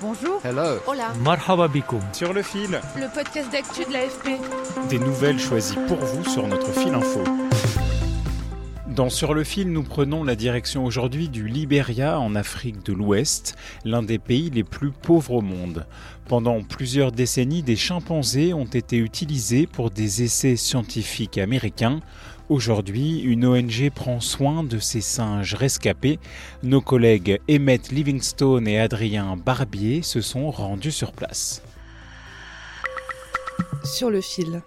Bonjour. Hello. Hola. Marhaba bikoum. Sur le fil, Le podcast d'actu de l'AFP. des nouvelles choisies pour vous sur notre fil info. Dans Sur le fil, nous prenons la direction aujourd'hui du Libéria en Afrique de l'Ouest, l'un des pays les plus pauvres au monde. Pendant plusieurs décennies, des chimpanzés ont été utilisés pour des essais scientifiques américains. Aujourd'hui, une ONG prend soin de ces singes rescapés. Nos collègues Emmett Livingstone et Adrien Barbier se sont rendus sur place. Sur le fil.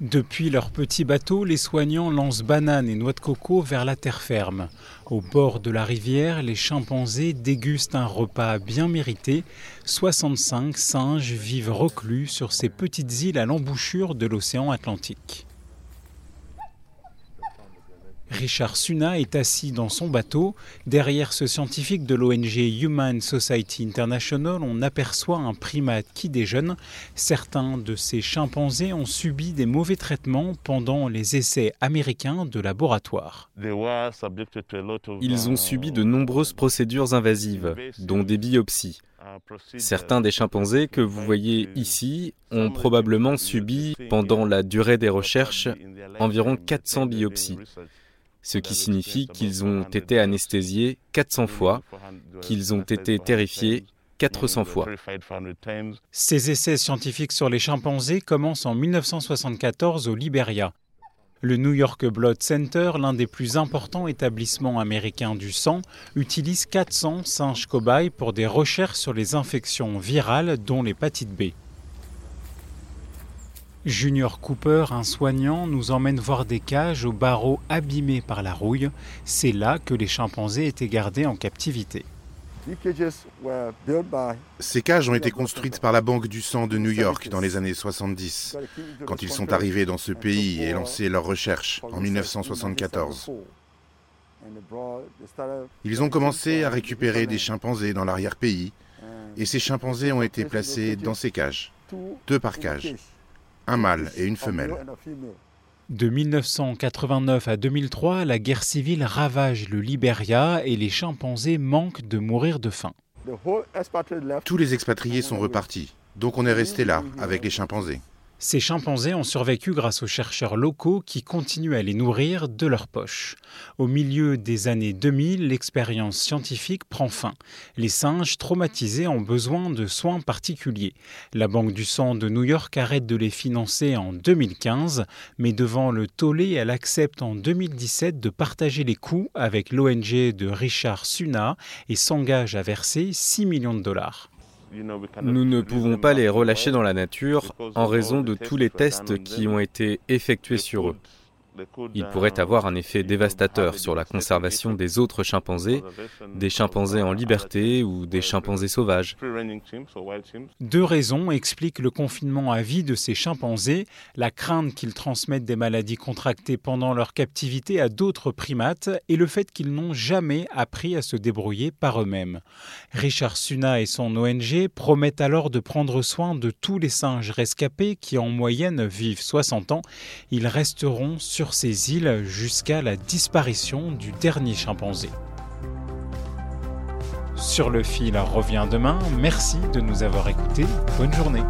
Depuis leur petit bateau, les soignants lancent bananes et noix de coco vers la terre ferme. Au bord de la rivière, les chimpanzés dégustent un repas bien mérité. 65 singes vivent reclus sur ces petites îles à l'embouchure de l'océan Atlantique. Richard Suna est assis dans son bateau. Derrière ce scientifique de l'ONG Human Society International, on aperçoit un primate qui déjeune. Certains de ces chimpanzés ont subi des mauvais traitements pendant les essais américains de laboratoire. Ils ont subi de nombreuses procédures invasives, dont des biopsies. Certains des chimpanzés que vous voyez ici ont probablement subi, pendant la durée des recherches, environ 400 biopsies, ce qui signifie qu'ils ont été anesthésiés 400 fois, qu'ils ont été terrifiés 400 fois. Ces essais scientifiques sur les chimpanzés commencent en 1974 au Liberia. Le New York Blood Center, l'un des plus importants établissements américains du sang, utilise 400 singes cobayes pour des recherches sur les infections virales, dont l'hépatite B. Junior Cooper, un soignant, nous emmène voir des cages aux barreaux abîmés par la rouille. C'est là que les chimpanzés étaient gardés en captivité. Ces cages ont été construites par la Banque du sang de New York dans les années 70, quand ils sont arrivés dans ce pays et lancé leurs recherches en 1974. Ils ont commencé à récupérer des chimpanzés dans l'arrière-pays, et ces chimpanzés ont été placés dans ces cages, deux par cage, un mâle et une femelle. De 1989 à 2003, la guerre civile ravage le Liberia et les chimpanzés manquent de mourir de faim. Tous les expatriés sont repartis, donc on est resté là, avec les chimpanzés. Ces chimpanzés ont survécu grâce aux chercheurs locaux qui continuent à les nourrir de leur poche. Au milieu des années 2000, l'expérience scientifique prend fin. Les singes traumatisés ont besoin de soins particuliers. La Banque du sang de New York arrête de les financer en 2015, mais devant le tollé, elle accepte en 2017 de partager les coûts avec l'ONG de Richard Suna et s'engage à verser 6 millions de dollars. Nous ne pouvons pas les relâcher dans la nature en raison de tous les tests qui ont été effectués sur eux. Ils pourraient avoir un effet dévastateur sur la conservation des autres chimpanzés, des chimpanzés en liberté ou des chimpanzés sauvages. Deux raisons expliquent le confinement à vie de ces chimpanzés, la crainte qu'ils transmettent des maladies contractées pendant leur captivité à d'autres primates et le fait qu'ils n'ont jamais appris à se débrouiller par eux-mêmes. Richard Suna et son ONG promettent alors de prendre soin de tous les singes rescapés qui en moyenne vivent 60 ans. Ils resteront ces îles jusqu'à la disparition du dernier chimpanzé. Sur le fil revient demain. Merci de nous avoir écoutés. Bonne journée.